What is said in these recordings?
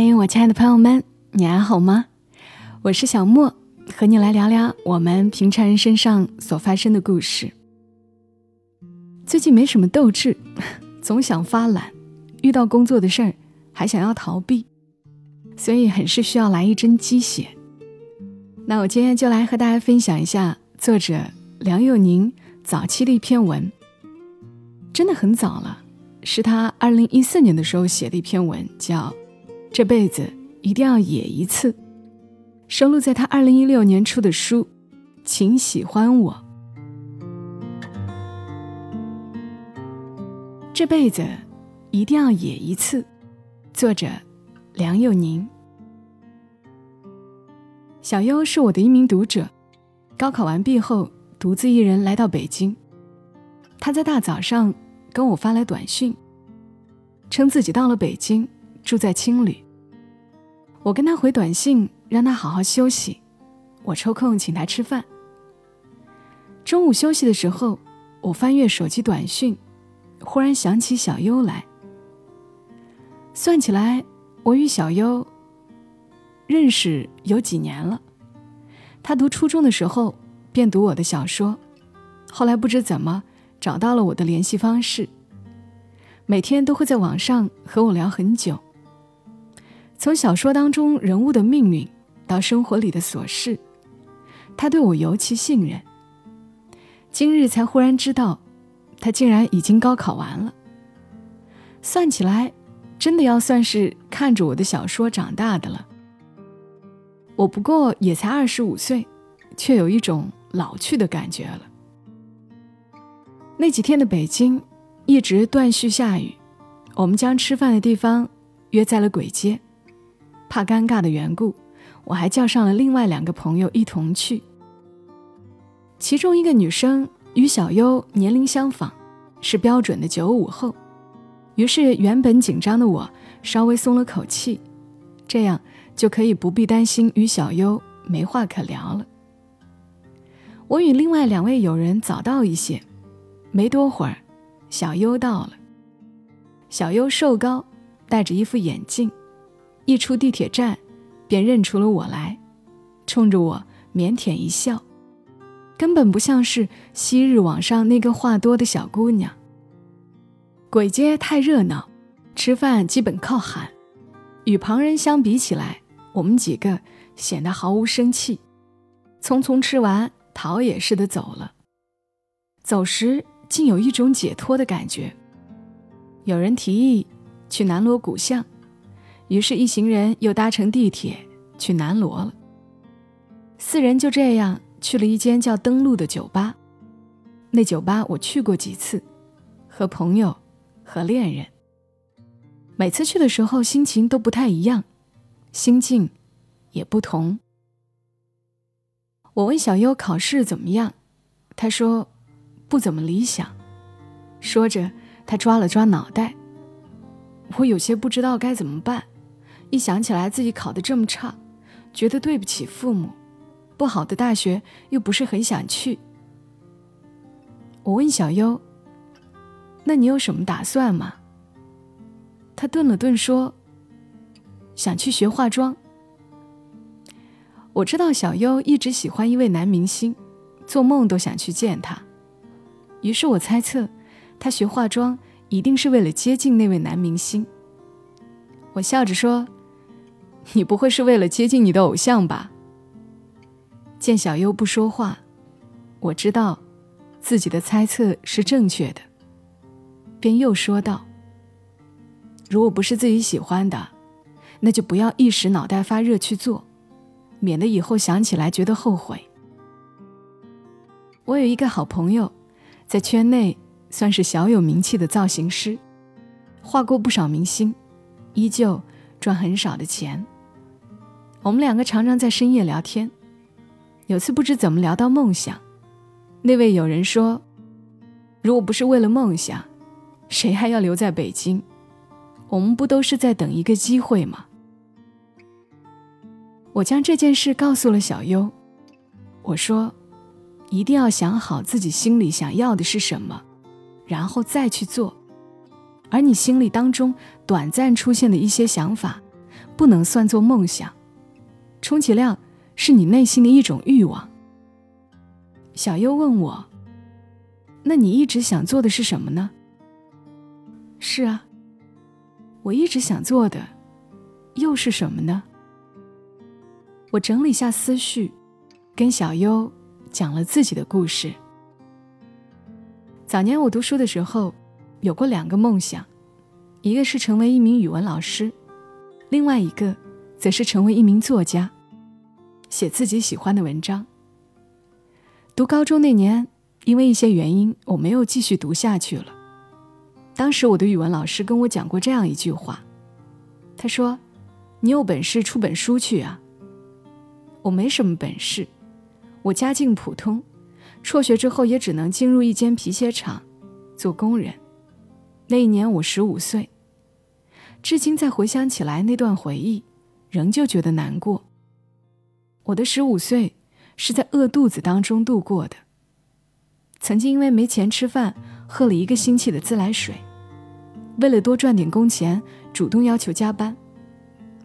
嘿，我亲爱的朋友们，你还好吗？我是小莫，和你来聊聊我们平常人身上所发生的故事。最近没什么斗志，总想发懒，遇到工作的事儿还想要逃避，所以很是需要来一针鸡血。那我今天就来和大家分享一下作者梁又宁早期的一篇文，真的很早了，是他二零一四年的时候写的一篇文，叫。这辈子一定要野一次，收录在他二零一六年出的书《请喜欢我》。这辈子一定要野一次，作者梁又宁。小优是我的一名读者，高考完毕后独自一人来到北京。他在大早上跟我发来短信，称自己到了北京，住在青旅。我跟他回短信，让他好好休息。我抽空请他吃饭。中午休息的时候，我翻阅手机短讯，忽然想起小优来。算起来，我与小优认识有几年了。他读初中的时候便读我的小说，后来不知怎么找到了我的联系方式，每天都会在网上和我聊很久。从小说当中人物的命运，到生活里的琐事，他对我尤其信任。今日才忽然知道，他竟然已经高考完了。算起来，真的要算是看着我的小说长大的了。我不过也才二十五岁，却有一种老去的感觉了。那几天的北京一直断续下雨，我们将吃饭的地方约在了簋街。怕尴尬的缘故，我还叫上了另外两个朋友一同去。其中一个女生与小优年龄相仿，是标准的九五后，于是原本紧张的我稍微松了口气，这样就可以不必担心与小优没话可聊了。我与另外两位友人早到一些，没多会儿，小优到了。小优瘦高，戴着一副眼镜。一出地铁站，便认出了我来，冲着我腼腆一笑，根本不像是昔日网上那个话多的小姑娘。鬼街太热闹，吃饭基本靠喊，与旁人相比起来，我们几个显得毫无生气，匆匆吃完，逃也似的走了。走时竟有一种解脱的感觉。有人提议去南锣鼓巷。于是，一行人又搭乘地铁去南锣了。四人就这样去了一间叫“登陆”的酒吧。那酒吧我去过几次，和朋友，和恋人。每次去的时候，心情都不太一样，心境也不同。我问小优考试怎么样，他说不怎么理想。说着，他抓了抓脑袋。我有些不知道该怎么办。一想起来自己考得这么差，觉得对不起父母，不好的大学又不是很想去。我问小优：“那你有什么打算吗？”他顿了顿说：“想去学化妆。”我知道小优一直喜欢一位男明星，做梦都想去见他。于是我猜测，他学化妆一定是为了接近那位男明星。我笑着说。你不会是为了接近你的偶像吧？见小优不说话，我知道自己的猜测是正确的，便又说道：“如果不是自己喜欢的，那就不要一时脑袋发热去做，免得以后想起来觉得后悔。”我有一个好朋友，在圈内算是小有名气的造型师，画过不少明星，依旧赚很少的钱。我们两个常常在深夜聊天，有次不知怎么聊到梦想，那位友人说：“如果不是为了梦想，谁还要留在北京？我们不都是在等一个机会吗？”我将这件事告诉了小优，我说：“一定要想好自己心里想要的是什么，然后再去做。而你心里当中短暂出现的一些想法。”不能算作梦想，充其量是你内心的一种欲望。小优问我：“那你一直想做的是什么呢？”是啊，我一直想做的又是什么呢？我整理下思绪，跟小优讲了自己的故事。早年我读书的时候，有过两个梦想，一个是成为一名语文老师，另外一个则是成为一名作家，写自己喜欢的文章。读高中那年，因为一些原因，我没有继续读下去了。当时我的语文老师跟我讲过这样一句话，他说：“你有本事出本书去啊。”我没什么本事，我家境普通，辍学之后也只能进入一间皮鞋厂做工人。那一年我十五岁，至今再回想起来那段回忆，仍旧觉得难过。我的十五岁。是在饿肚子当中度过的。曾经因为没钱吃饭，喝了一个星期的自来水，为了多赚点工钱，主动要求加班。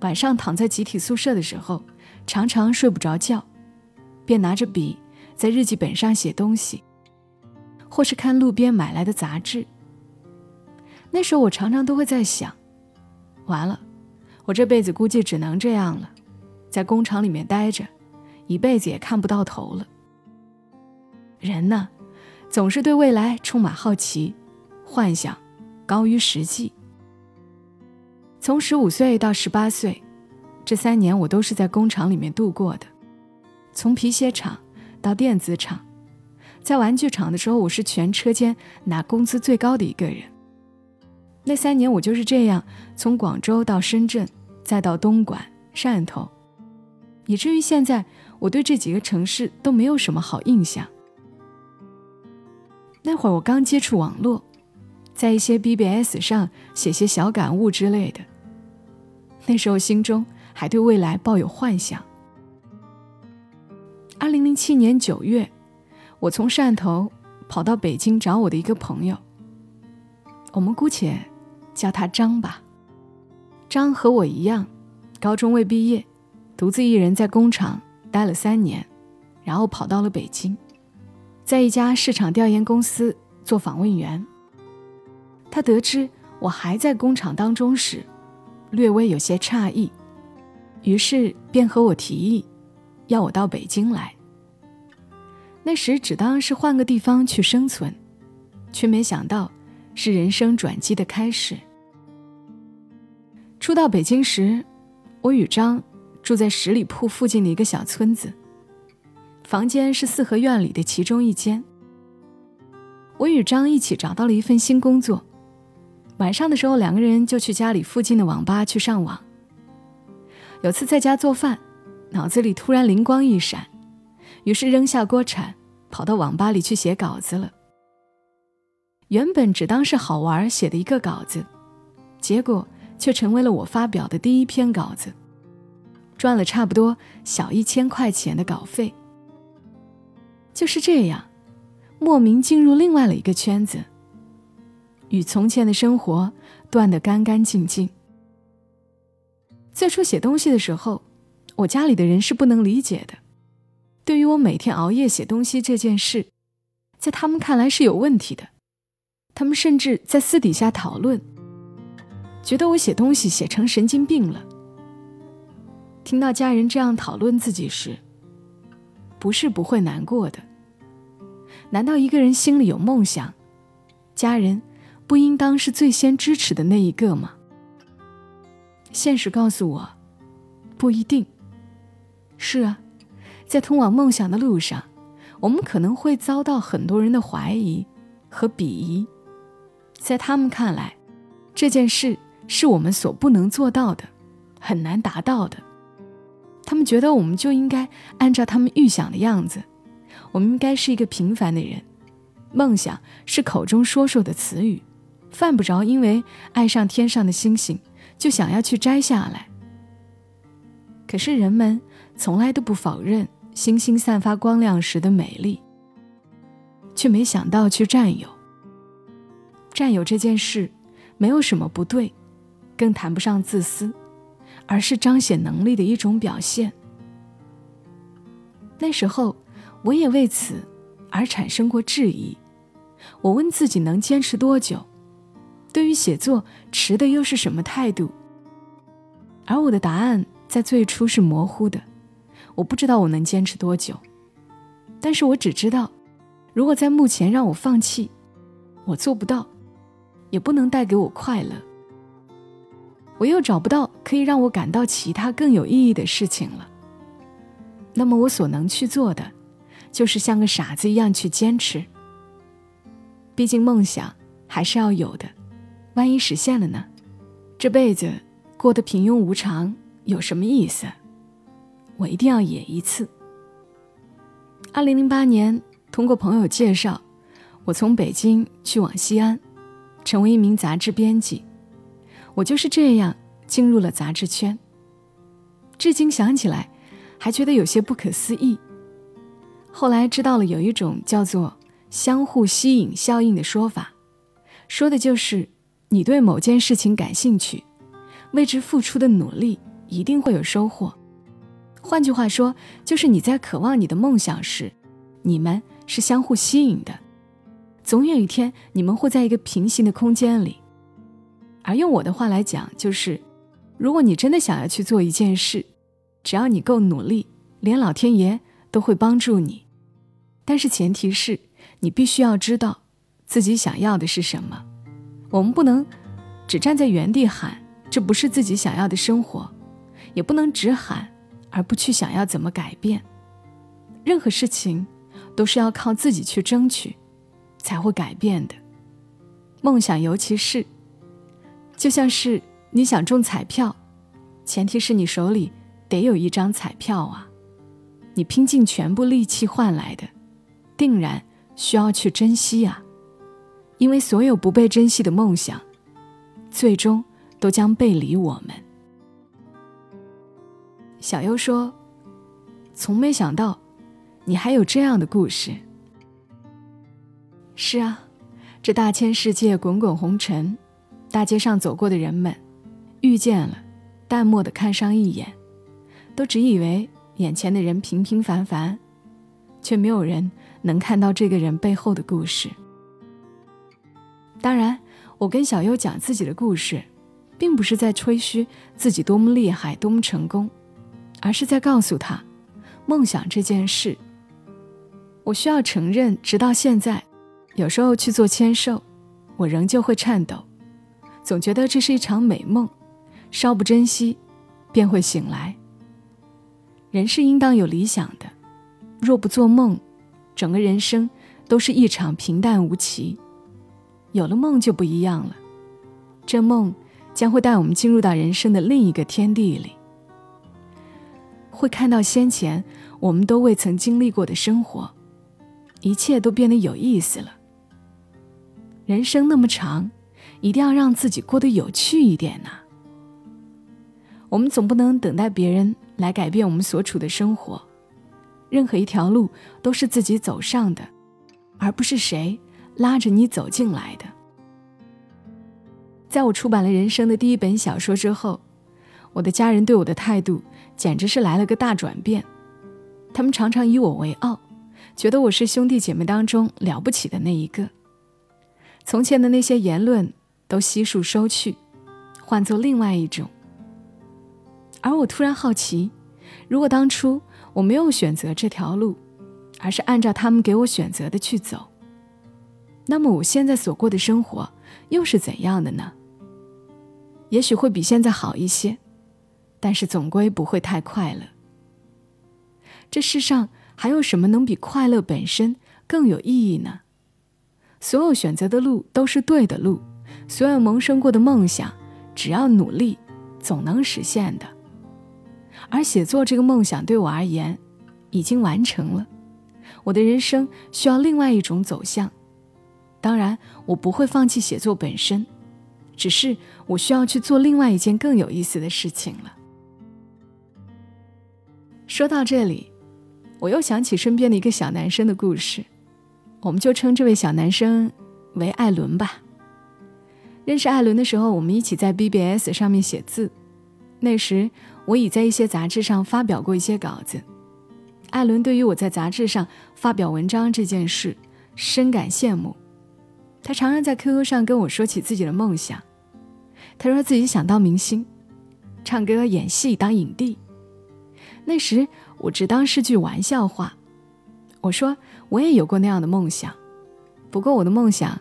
晚上躺在集体宿舍的时候，常常睡不着觉，便拿着笔在日记本上写东西，或是看路边买来的杂志。那时候我常常都会在想：完了，我这辈子估计只能这样了，在工厂里面待着。一辈子也看不到头了。人呢，总是对未来充满好奇，幻想高于实际。从十五岁到十八岁，这三年我都是在工厂里面度过的。从皮鞋厂到电子厂，在玩具厂的时候，我是全车间拿工资最高的一个人。那三年我就是这样，从广州到深圳，再到东莞、汕头，以至于现在。我对这几个城市都没有什么好印象。那会儿我刚接触网络，在一些 BBS 上写些小感悟之类的。那时候心中还对未来抱有幻想。二零零七年九月，我从汕头跑到北京找我的一个朋友，我们姑且叫他张吧。张和我一样，高中未毕业，独自一人在工厂。待了三年，然后跑到了北京，在一家市场调研公司做访问员。他得知我还在工厂当中时，略微有些诧异，于是便和我提议，要我到北京来。那时只当是换个地方去生存，却没想到是人生转机的开始。初到北京时，我与张。住在十里铺附近的一个小村子，房间是四合院里的其中一间。我与张一起找到了一份新工作，晚上的时候两个人就去家里附近的网吧去上网。有次在家做饭，脑子里突然灵光一闪，于是扔下锅铲，跑到网吧里去写稿子了。原本只当是好玩写的一个稿子，结果却成为了我发表的第一篇稿子。赚了差不多小一千块钱的稿费，就是这样，莫名进入另外了一个圈子，与从前的生活断得干干净净。最初写东西的时候，我家里的人是不能理解的，对于我每天熬夜写东西这件事，在他们看来是有问题的，他们甚至在私底下讨论，觉得我写东西写成神经病了。听到家人这样讨论自己时，不是不会难过的。难道一个人心里有梦想，家人不应当是最先支持的那一个吗？现实告诉我，不一定。是啊，在通往梦想的路上，我们可能会遭到很多人的怀疑和鄙夷，在他们看来，这件事是我们所不能做到的，很难达到的。他们觉得我们就应该按照他们预想的样子，我们应该是一个平凡的人。梦想是口中说说的词语，犯不着因为爱上天上的星星就想要去摘下来。可是人们从来都不否认星星散发光亮时的美丽，却没想到去占有。占有这件事没有什么不对，更谈不上自私。而是彰显能力的一种表现。那时候，我也为此而产生过质疑。我问自己能坚持多久？对于写作，持的又是什么态度？而我的答案在最初是模糊的，我不知道我能坚持多久。但是我只知道，如果在目前让我放弃，我做不到，也不能带给我快乐。我又找不到可以让我感到其他更有意义的事情了。那么我所能去做的，就是像个傻子一样去坚持。毕竟梦想还是要有的，万一实现了呢？这辈子过得平庸无常有什么意思？我一定要演一次。二零零八年，通过朋友介绍，我从北京去往西安，成为一名杂志编辑。我就是这样进入了杂志圈。至今想起来，还觉得有些不可思议。后来知道了有一种叫做。相互吸引效应的说法，说的就是你对某件事情感兴趣，为之付出的努力一定会有收获。换句话说，就是你在渴望你的梦想时，你们是相互吸引的，总有一天你们会在一个平行的空间里。而用我的话来讲，就是如果你真的想要去做一件事，只要你够努力，连老天爷都会帮助你。但是前提是。你必须要知道自己想要的是什么。我们不能只站在原地喊这不是自己想要的生活，也不能只喊而不去想要怎么改变。任何事情都是要靠自己去争取，才会改变的。梦想，尤其是就像是你想中彩票，前提是你手里得有一张彩票啊，你拼尽全部力气换来的，定然。需要去珍惜呀，因为所有不被珍惜的梦想，最终都将背离我们。小优说：“从没想到，你还有这样的故事。”是啊，这大千世界滚滚红尘，大街上走过的人们，遇见了，淡漠的看上一眼，都只以为眼前的人平平凡凡，却没有人。能看到这个人背后的故事。当然，我跟小优讲自己的故事，并不是在吹嘘自己多么厉害、多么成功，而是在告诉他，梦想这件事。我需要承认，直到现在，有时候去做签售，我仍旧会颤抖，总觉得这是一场美梦，稍不珍惜，便会醒来。人是应当有理想的，若不做梦。整个人生都是一场平淡无奇，有了梦就不一样了。这梦将会带我们进入到人生的另一个天地里，会看到先前我们都未曾经历过的生活，一切都变得有意思了。人生那么长，一定要让自己过得有趣一点呐。我们总不能等待别人来改变我们所处的生活。任何一条路都是自己走上的，而不是谁拉着你走进来的。在我出版了人生的第一本小说之后，我的家人对我的态度简直是来了个大转变。他们常常以我为傲，觉得我是兄弟姐妹当中了不起的那一个。从前的那些言论都悉数收去，换做另外一种。而我突然好奇，如果当初……我没有选择这条路，而是按照他们给我选择的去走。那么我现在所过的生活又是怎样的呢？也许会比现在好一些，但是总归不会太快乐。这世上还有什么能比快乐本身更有意义呢？所有选择的路都是对的路，所有萌生过的梦想，只要努力，总能实现的。而写作这个梦想对我而言，已经完成了。我的人生需要另外一种走向。当然，我不会放弃写作本身，只是我需要去做另外一件更有意思的事情了。说到这里，我又想起身边的一个小男生的故事，我们就称这位小男生为艾伦吧。认识艾伦的时候，我们一起在 BBS 上面写字。那时我已在一些杂志上发表过一些稿子。艾伦对于我在杂志上发表文章这件事深感羡慕，他常常在 QQ 上跟我说起自己的梦想。他说自己想当明星，唱歌、演戏、当影帝。那时我只当是句玩笑话。我说我也有过那样的梦想，不过我的梦想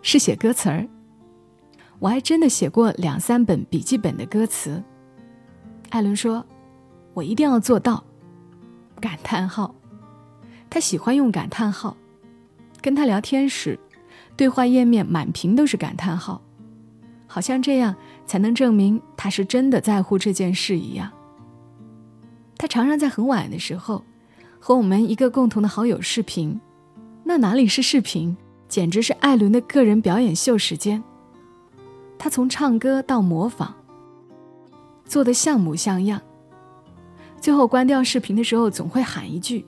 是写歌词儿。我还真的写过两三本笔记本的歌词。艾伦说：“我一定要做到。”感叹号，他喜欢用感叹号。跟他聊天时，对话页面满屏都是感叹号，好像这样才能证明他是真的在乎这件事一样。他常常在很晚的时候和我们一个共同的好友视频，那哪里是视频，简直是艾伦的个人表演秀时间。他从唱歌到模仿，做的像模像样。最后关掉视频的时候，总会喊一句：“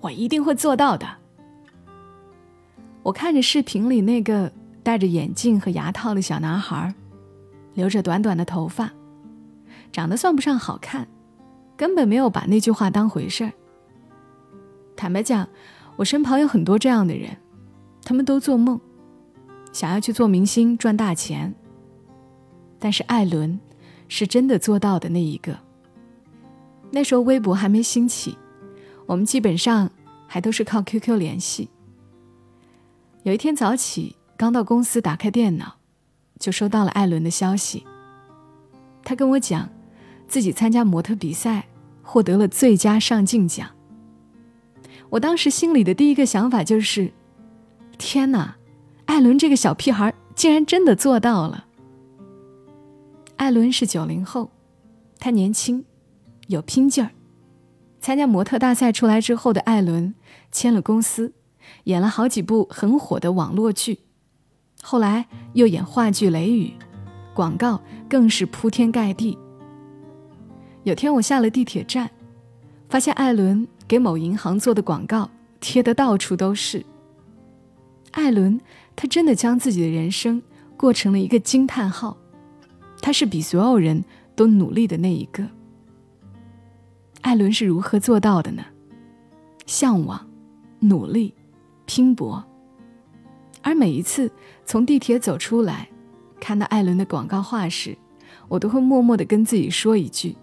我一定会做到的。”我看着视频里那个戴着眼镜和牙套的小男孩，留着短短的头发，长得算不上好看，根本没有把那句话当回事儿。坦白讲，我身旁有很多这样的人，他们都做梦，想要去做明星赚大钱。但是艾伦，是真的做到的那一个。那时候微博还没兴起，我们基本上还都是靠 QQ 联系。有一天早起，刚到公司，打开电脑，就收到了艾伦的消息。他跟我讲，自己参加模特比赛，获得了最佳上镜奖。我当时心里的第一个想法就是：天哪，艾伦这个小屁孩竟然真的做到了！艾伦是九零后，他年轻，有拼劲儿。参加模特大赛出来之后的艾伦签了公司，演了好几部很火的网络剧，后来又演话剧《雷雨》，广告更是铺天盖地。有天我下了地铁站，发现艾伦给某银行做的广告贴的到处都是。艾伦，他真的将自己的人生过成了一个惊叹号。他是比所有人都努力的那一个。艾伦是如何做到的呢？向往、努力、拼搏。而每一次从地铁走出来，看到艾伦的广告画时，我都会默默的跟自己说一句：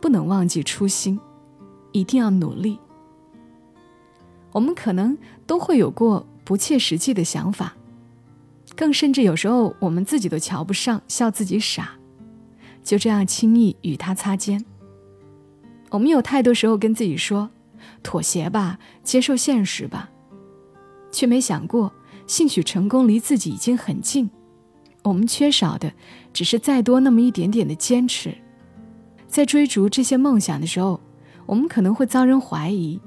不能忘记初心，一定要努力。我们可能都会有过不切实际的想法。更甚至有时候我们自己都瞧不上，笑自己傻，就这样轻易与他擦肩。我们有太多时候跟自己说，妥协吧，接受现实吧，却没想过，兴许成功离自己已经很近。我们缺少的只是再多那么一点点的坚持。在追逐这些梦想的时候，我们可能会遭人怀疑，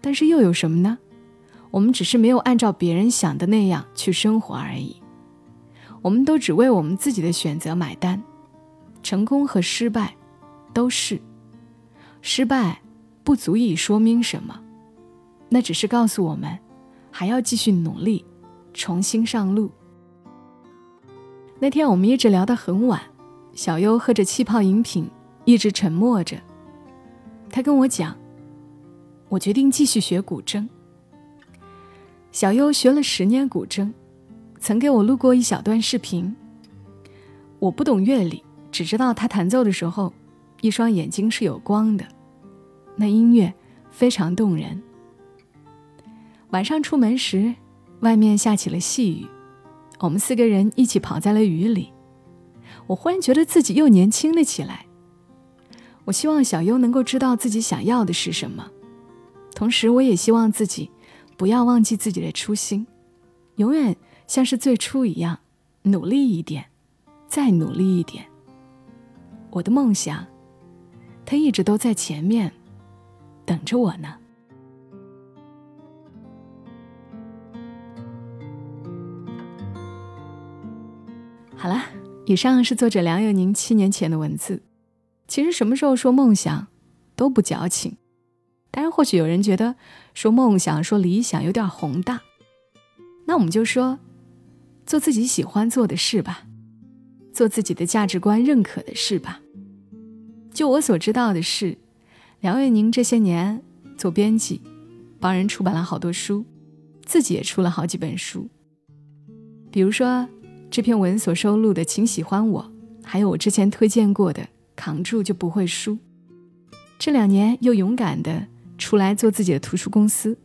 但是又有什么呢？我们只是没有按照别人想的那样去生活而已。我们都只为我们自己的选择买单，成功和失败都是。失败不足以说明什么，那只是告诉我们还要继续努力，重新上路。那天我们一直聊到很晚，小优喝着气泡饮品，一直沉默着。他跟我讲：“我决定继续学古筝。”小优学了十年古筝，曾给我录过一小段视频。我不懂乐理，只知道他弹奏的时候，一双眼睛是有光的，那音乐非常动人。晚上出门时，外面下起了细雨，我们四个人一起跑在了雨里。我忽然觉得自己又年轻了起来。我希望小优能够知道自己想要的是什么，同时我也希望自己。不要忘记自己的初心，永远像是最初一样，努力一点，再努力一点。我的梦想，它一直都在前面，等着我呢。好了，以上是作者梁又宁七年前的文字。其实什么时候说梦想，都不矫情。当然，或许有人觉得说梦想、说理想有点宏大，那我们就说，做自己喜欢做的事吧，做自己的价值观认可的事吧。就我所知道的是，梁月宁这些年做编辑，帮人出版了好多书，自己也出了好几本书。比如说这篇文所收录的《请喜欢我》，还有我之前推荐过的《扛住就不会输》。这两年又勇敢的出来做自己的图书公司。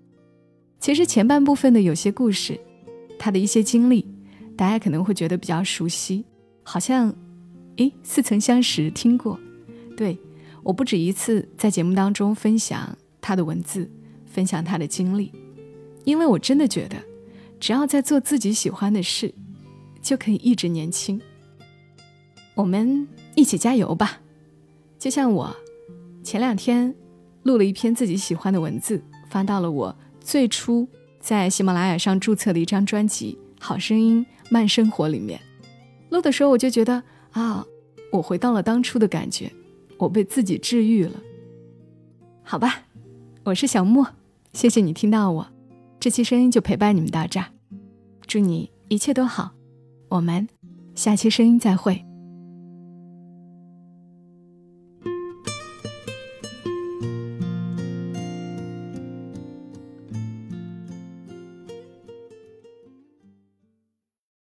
其实前半部分的有些故事，他的一些经历，大家可能会觉得比较熟悉，好像，诶，似曾相识，听过。对，我不止一次在节目当中分享他的文字，分享他的经历，因为我真的觉得，只要在做自己喜欢的事，就可以一直年轻。我们一起加油吧！就像我前两天录了一篇自己喜欢的文字，发到了我最初在喜马拉雅上注册的一张专辑《好声音慢生活》里面。录的时候我就觉得啊，我回到了当初的感觉。我被自己治愈了，好吧，我是小莫，谢谢你听到我，这期声音就陪伴你们到这儿，祝你一切都好，我们下期声音再会。